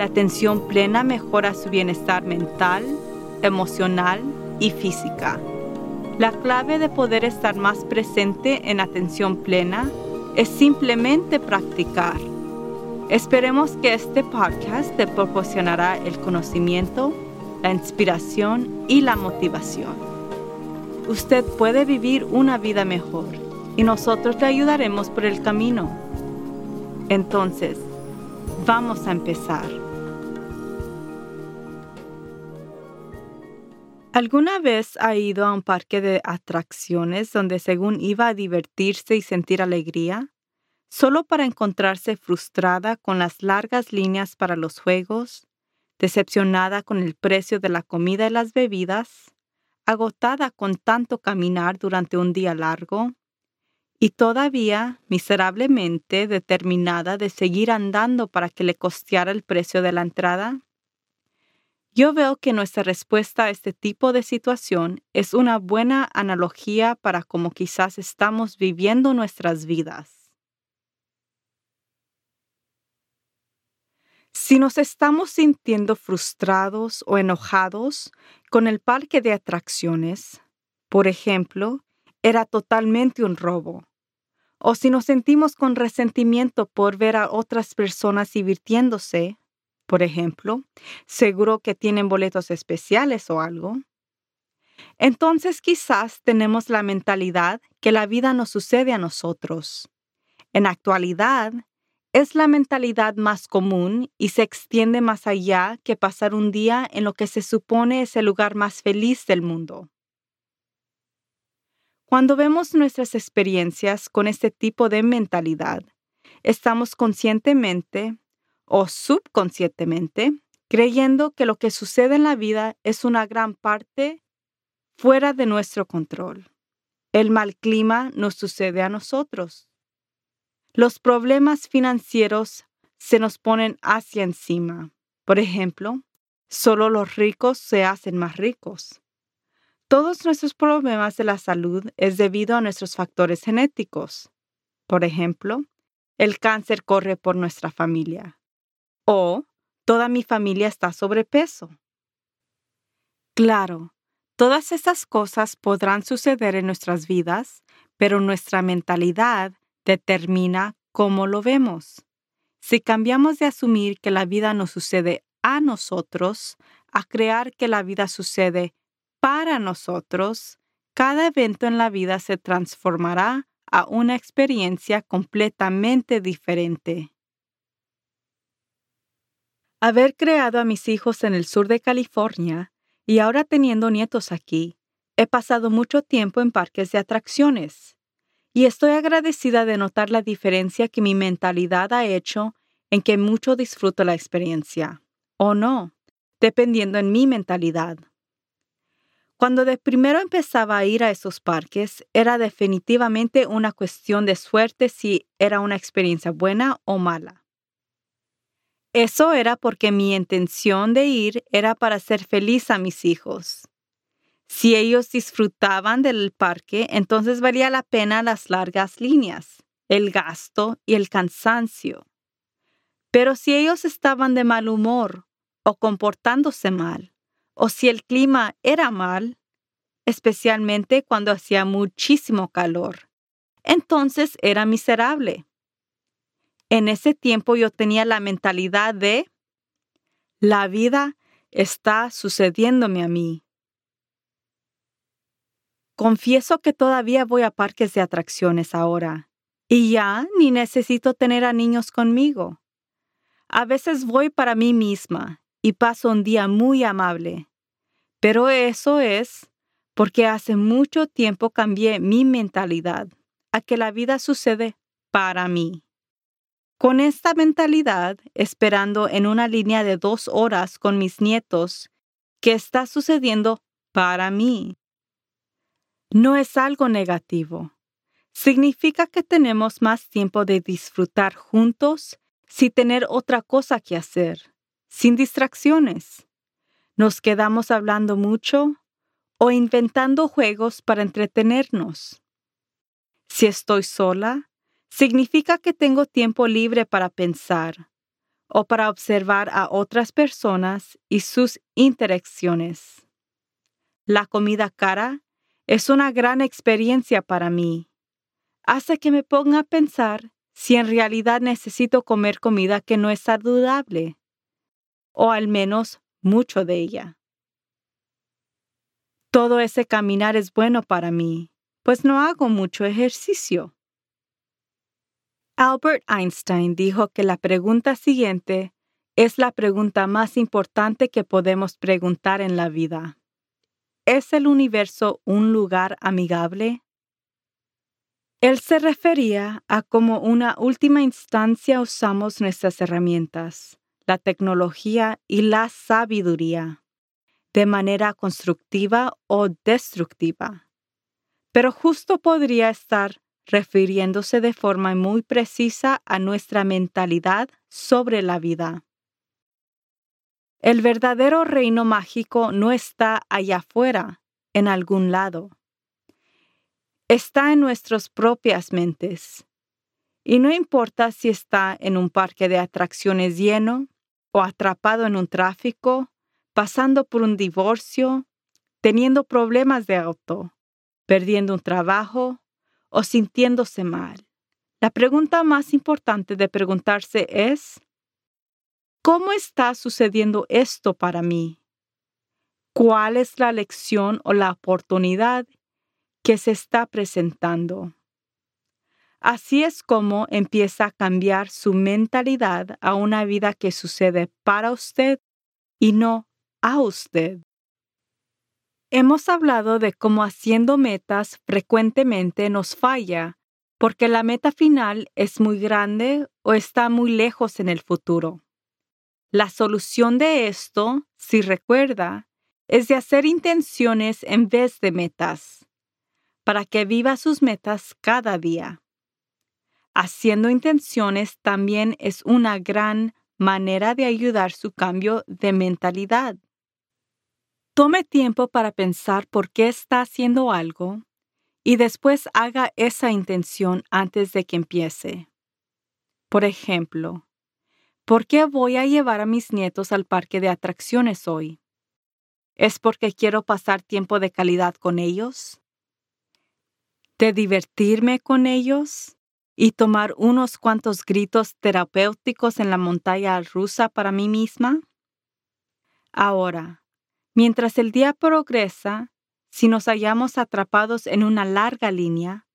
La atención plena mejora su bienestar mental, emocional y física. La clave de poder estar más presente en atención plena es simplemente practicar. Esperemos que este podcast te proporcionará el conocimiento, la inspiración y la motivación. Usted puede vivir una vida mejor y nosotros le ayudaremos por el camino. Entonces, vamos a empezar. ¿Alguna vez ha ido a un parque de atracciones donde según iba a divertirse y sentir alegría, solo para encontrarse frustrada con las largas líneas para los juegos, decepcionada con el precio de la comida y las bebidas, agotada con tanto caminar durante un día largo, y todavía miserablemente determinada de seguir andando para que le costeara el precio de la entrada? Yo veo que nuestra respuesta a este tipo de situación es una buena analogía para cómo quizás estamos viviendo nuestras vidas. Si nos estamos sintiendo frustrados o enojados con el parque de atracciones, por ejemplo, era totalmente un robo, o si nos sentimos con resentimiento por ver a otras personas divirtiéndose, por ejemplo, seguro que tienen boletos especiales o algo. Entonces quizás tenemos la mentalidad que la vida nos sucede a nosotros. En actualidad, es la mentalidad más común y se extiende más allá que pasar un día en lo que se supone es el lugar más feliz del mundo. Cuando vemos nuestras experiencias con este tipo de mentalidad, estamos conscientemente o subconscientemente, creyendo que lo que sucede en la vida es una gran parte fuera de nuestro control. El mal clima nos sucede a nosotros. Los problemas financieros se nos ponen hacia encima. Por ejemplo, solo los ricos se hacen más ricos. Todos nuestros problemas de la salud es debido a nuestros factores genéticos. Por ejemplo, el cáncer corre por nuestra familia o toda mi familia está sobrepeso. Claro, todas esas cosas podrán suceder en nuestras vidas, pero nuestra mentalidad determina cómo lo vemos. Si cambiamos de asumir que la vida nos sucede a nosotros a crear que la vida sucede para nosotros, cada evento en la vida se transformará a una experiencia completamente diferente. Haber creado a mis hijos en el sur de California y ahora teniendo nietos aquí, he pasado mucho tiempo en parques de atracciones y estoy agradecida de notar la diferencia que mi mentalidad ha hecho en que mucho disfruto la experiencia, o no, dependiendo en mi mentalidad. Cuando de primero empezaba a ir a esos parques, era definitivamente una cuestión de suerte si era una experiencia buena o mala. Eso era porque mi intención de ir era para hacer feliz a mis hijos. Si ellos disfrutaban del parque, entonces valía la pena las largas líneas, el gasto y el cansancio. Pero si ellos estaban de mal humor o comportándose mal, o si el clima era mal, especialmente cuando hacía muchísimo calor, entonces era miserable. En ese tiempo yo tenía la mentalidad de, la vida está sucediéndome a mí. Confieso que todavía voy a parques de atracciones ahora, y ya ni necesito tener a niños conmigo. A veces voy para mí misma y paso un día muy amable, pero eso es porque hace mucho tiempo cambié mi mentalidad a que la vida sucede para mí. Con esta mentalidad, esperando en una línea de dos horas con mis nietos, que está sucediendo para mí. No es algo negativo. Significa que tenemos más tiempo de disfrutar juntos sin tener otra cosa que hacer, sin distracciones. Nos quedamos hablando mucho o inventando juegos para entretenernos. Si estoy sola, significa que tengo tiempo libre para pensar o para observar a otras personas y sus interacciones. La comida cara es una gran experiencia para mí. Hace que me ponga a pensar si en realidad necesito comer comida que no es saludable, o al menos mucho de ella. Todo ese caminar es bueno para mí, pues no hago mucho ejercicio. Albert Einstein dijo que la pregunta siguiente es la pregunta más importante que podemos preguntar en la vida. ¿Es el universo un lugar amigable? Él se refería a cómo una última instancia usamos nuestras herramientas, la tecnología y la sabiduría, de manera constructiva o destructiva. Pero justo podría estar refiriéndose de forma muy precisa a nuestra mentalidad sobre la vida. El verdadero reino mágico no está allá afuera, en algún lado. Está en nuestras propias mentes. Y no importa si está en un parque de atracciones lleno o atrapado en un tráfico, pasando por un divorcio, teniendo problemas de auto, perdiendo un trabajo o sintiéndose mal. La pregunta más importante de preguntarse es, ¿cómo está sucediendo esto para mí? ¿Cuál es la lección o la oportunidad que se está presentando? Así es como empieza a cambiar su mentalidad a una vida que sucede para usted y no a usted. Hemos hablado de cómo haciendo metas frecuentemente nos falla porque la meta final es muy grande o está muy lejos en el futuro. La solución de esto, si recuerda, es de hacer intenciones en vez de metas, para que viva sus metas cada día. Haciendo intenciones también es una gran manera de ayudar su cambio de mentalidad. Tome tiempo para pensar por qué está haciendo algo y después haga esa intención antes de que empiece. Por ejemplo, ¿por qué voy a llevar a mis nietos al parque de atracciones hoy? ¿Es porque quiero pasar tiempo de calidad con ellos? ¿De divertirme con ellos? ¿Y tomar unos cuantos gritos terapéuticos en la montaña rusa para mí misma? Ahora, Mientras el día progresa, si nos hallamos atrapados en una larga línea,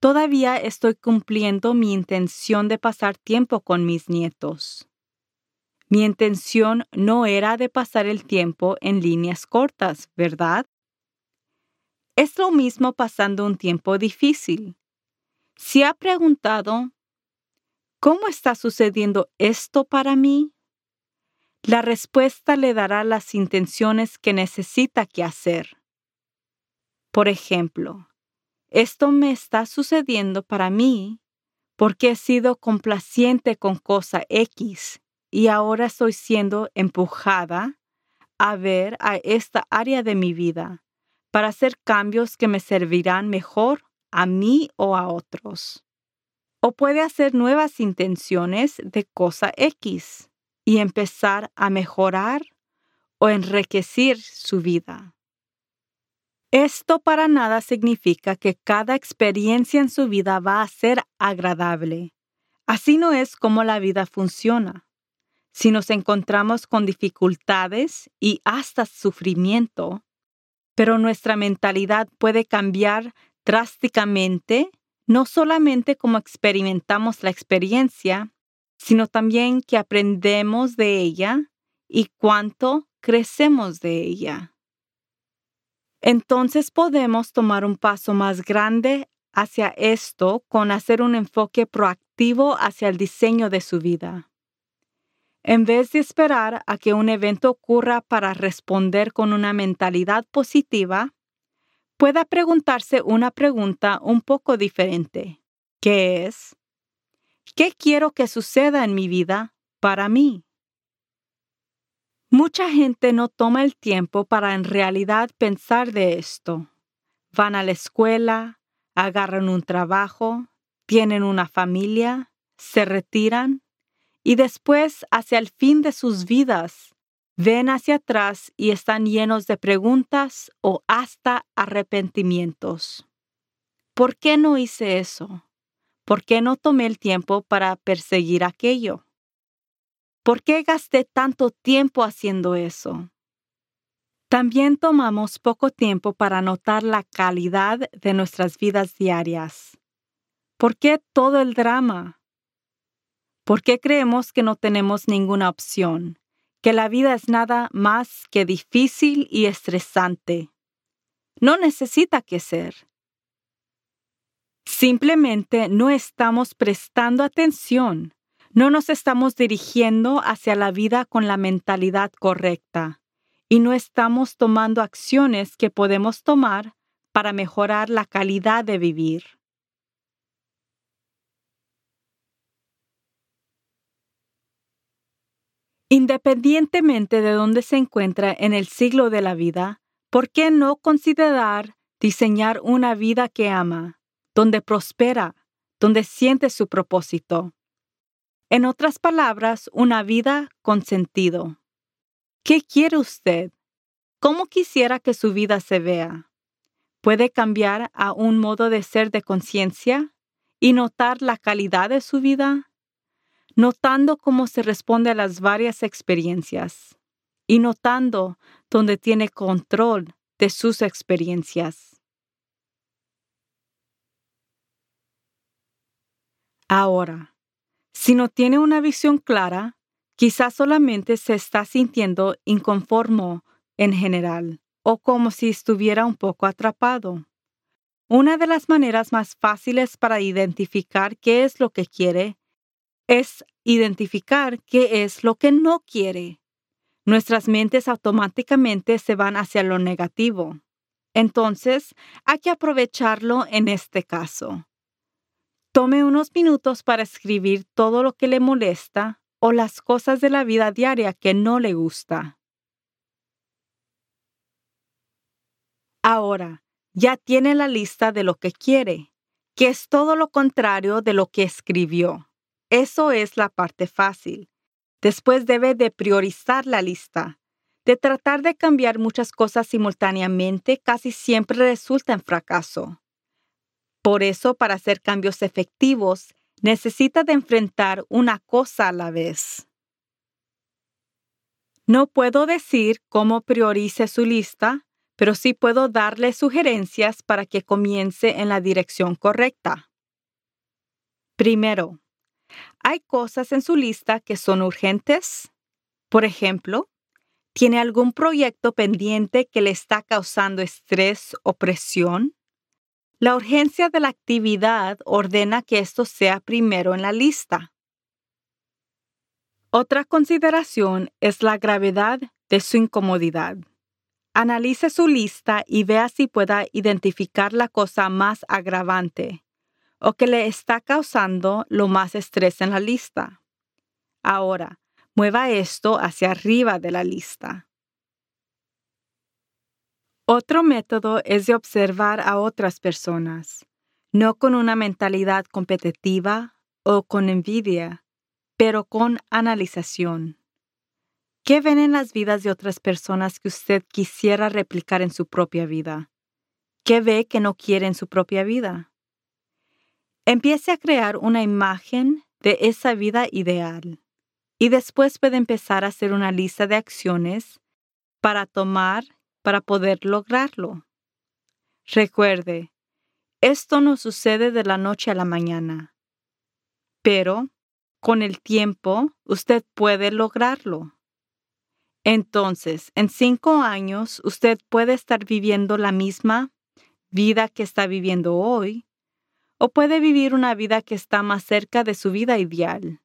todavía estoy cumpliendo mi intención de pasar tiempo con mis nietos. Mi intención no era de pasar el tiempo en líneas cortas, ¿verdad? Es lo mismo pasando un tiempo difícil. Si ha preguntado, ¿cómo está sucediendo esto para mí? La respuesta le dará las intenciones que necesita que hacer. Por ejemplo, esto me está sucediendo para mí porque he sido complaciente con cosa X y ahora estoy siendo empujada a ver a esta área de mi vida para hacer cambios que me servirán mejor a mí o a otros. O puede hacer nuevas intenciones de cosa X y empezar a mejorar o enriquecer su vida. Esto para nada significa que cada experiencia en su vida va a ser agradable. Así no es como la vida funciona. Si nos encontramos con dificultades y hasta sufrimiento, pero nuestra mentalidad puede cambiar drásticamente, no solamente como experimentamos la experiencia, sino también que aprendemos de ella y cuánto crecemos de ella. Entonces podemos tomar un paso más grande hacia esto con hacer un enfoque proactivo hacia el diseño de su vida. En vez de esperar a que un evento ocurra para responder con una mentalidad positiva, pueda preguntarse una pregunta un poco diferente, que es, ¿qué quiero que suceda en mi vida para mí? Mucha gente no toma el tiempo para en realidad pensar de esto. Van a la escuela, agarran un trabajo, tienen una familia, se retiran y después, hacia el fin de sus vidas, ven hacia atrás y están llenos de preguntas o hasta arrepentimientos. ¿Por qué no hice eso? ¿Por qué no tomé el tiempo para perseguir aquello? ¿Por qué gasté tanto tiempo haciendo eso? También tomamos poco tiempo para notar la calidad de nuestras vidas diarias. ¿Por qué todo el drama? ¿Por qué creemos que no tenemos ninguna opción? Que la vida es nada más que difícil y estresante. No necesita que ser. Simplemente no estamos prestando atención no nos estamos dirigiendo hacia la vida con la mentalidad correcta y no estamos tomando acciones que podemos tomar para mejorar la calidad de vivir. Independientemente de dónde se encuentra en el siglo de la vida, ¿por qué no considerar diseñar una vida que ama, donde prospera, donde siente su propósito? En otras palabras, una vida con sentido. ¿Qué quiere usted? ¿Cómo quisiera que su vida se vea? ¿Puede cambiar a un modo de ser de conciencia y notar la calidad de su vida? Notando cómo se responde a las varias experiencias y notando dónde tiene control de sus experiencias. Ahora, si no tiene una visión clara, quizás solamente se está sintiendo inconformo en general o como si estuviera un poco atrapado. Una de las maneras más fáciles para identificar qué es lo que quiere es identificar qué es lo que no quiere. Nuestras mentes automáticamente se van hacia lo negativo. Entonces, hay que aprovecharlo en este caso. Tome unos minutos para escribir todo lo que le molesta o las cosas de la vida diaria que no le gusta. Ahora, ya tiene la lista de lo que quiere, que es todo lo contrario de lo que escribió. Eso es la parte fácil. Después debe de priorizar la lista. De tratar de cambiar muchas cosas simultáneamente casi siempre resulta en fracaso. Por eso, para hacer cambios efectivos, necesita de enfrentar una cosa a la vez. No puedo decir cómo priorice su lista, pero sí puedo darle sugerencias para que comience en la dirección correcta. Primero, ¿hay cosas en su lista que son urgentes? Por ejemplo, ¿tiene algún proyecto pendiente que le está causando estrés o presión? La urgencia de la actividad ordena que esto sea primero en la lista. Otra consideración es la gravedad de su incomodidad. Analice su lista y vea si pueda identificar la cosa más agravante o que le está causando lo más estrés en la lista. Ahora, mueva esto hacia arriba de la lista. Otro método es de observar a otras personas, no con una mentalidad competitiva o con envidia, pero con analización. ¿Qué ven en las vidas de otras personas que usted quisiera replicar en su propia vida? ¿Qué ve que no quiere en su propia vida? Empiece a crear una imagen de esa vida ideal y después puede empezar a hacer una lista de acciones para tomar para poder lograrlo. Recuerde, esto no sucede de la noche a la mañana, pero con el tiempo usted puede lograrlo. Entonces, en cinco años, usted puede estar viviendo la misma vida que está viviendo hoy, o puede vivir una vida que está más cerca de su vida ideal.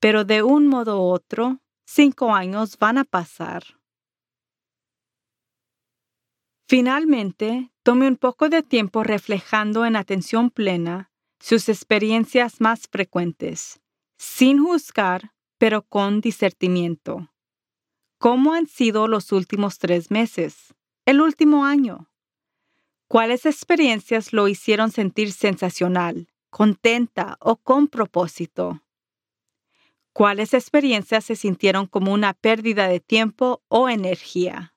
pero de un modo u otro, cinco años van a pasar. Finalmente, tome un poco de tiempo reflejando en atención plena sus experiencias más frecuentes, sin juzgar, pero con discernimiento. ¿Cómo han sido los últimos tres meses? ¿El último año? ¿Cuáles experiencias lo hicieron sentir sensacional, contenta o con propósito? ¿Cuáles experiencias se sintieron como una pérdida de tiempo o energía?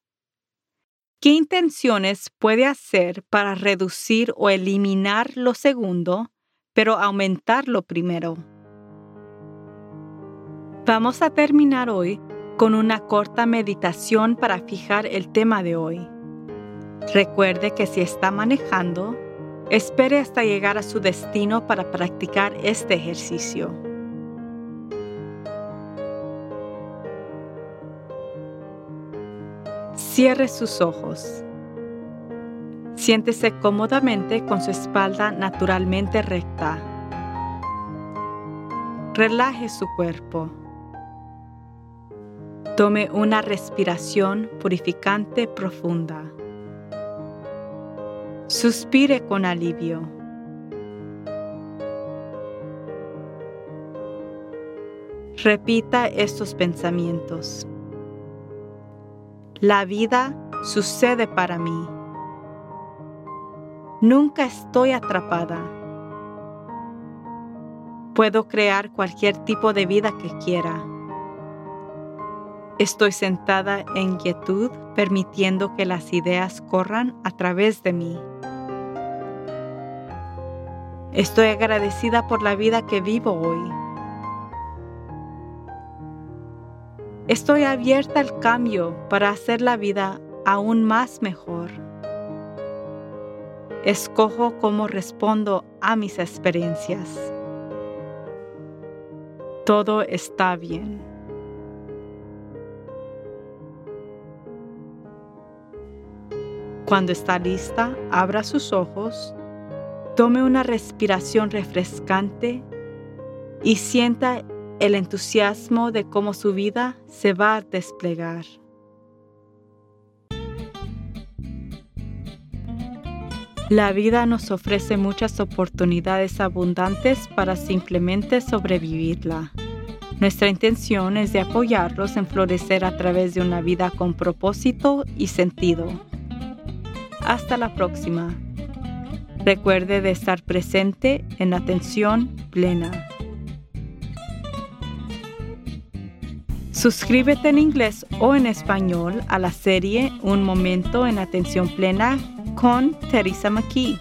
¿Qué intenciones puede hacer para reducir o eliminar lo segundo, pero aumentar lo primero? Vamos a terminar hoy con una corta meditación para fijar el tema de hoy. Recuerde que si está manejando, espere hasta llegar a su destino para practicar este ejercicio. Cierre sus ojos. Siéntese cómodamente con su espalda naturalmente recta. Relaje su cuerpo. Tome una respiración purificante profunda. Suspire con alivio. Repita estos pensamientos. La vida sucede para mí. Nunca estoy atrapada. Puedo crear cualquier tipo de vida que quiera. Estoy sentada en quietud, permitiendo que las ideas corran a través de mí. Estoy agradecida por la vida que vivo hoy. Estoy abierta al cambio para hacer la vida aún más mejor. Escojo cómo respondo a mis experiencias. Todo está bien. Cuando está lista, abra sus ojos, tome una respiración refrescante y sienta el entusiasmo de cómo su vida se va a desplegar. La vida nos ofrece muchas oportunidades abundantes para simplemente sobrevivirla. Nuestra intención es de apoyarlos en florecer a través de una vida con propósito y sentido. Hasta la próxima. Recuerde de estar presente en atención plena. Suscríbete en inglés o en español a la serie Un Momento en Atención Plena con Teresa McKee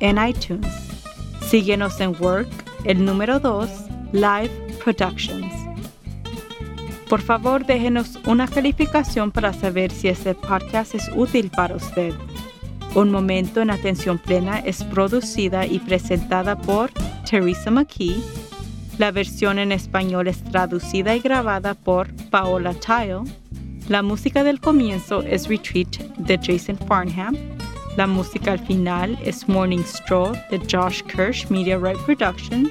en iTunes. Síguenos en Work, el número 2, Live Productions. Por favor, déjenos una calificación para saber si este podcast es útil para usted. Un Momento en Atención Plena es producida y presentada por Teresa McKee la versión en español es traducida y grabada por Paola Tile. La música del comienzo es Retreat de Jason Farnham. La música al final es Morning Stroll de Josh Kirsch Media Right Productions.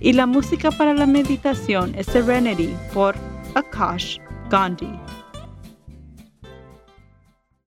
Y la música para la meditación es Serenity por Akash Gandhi.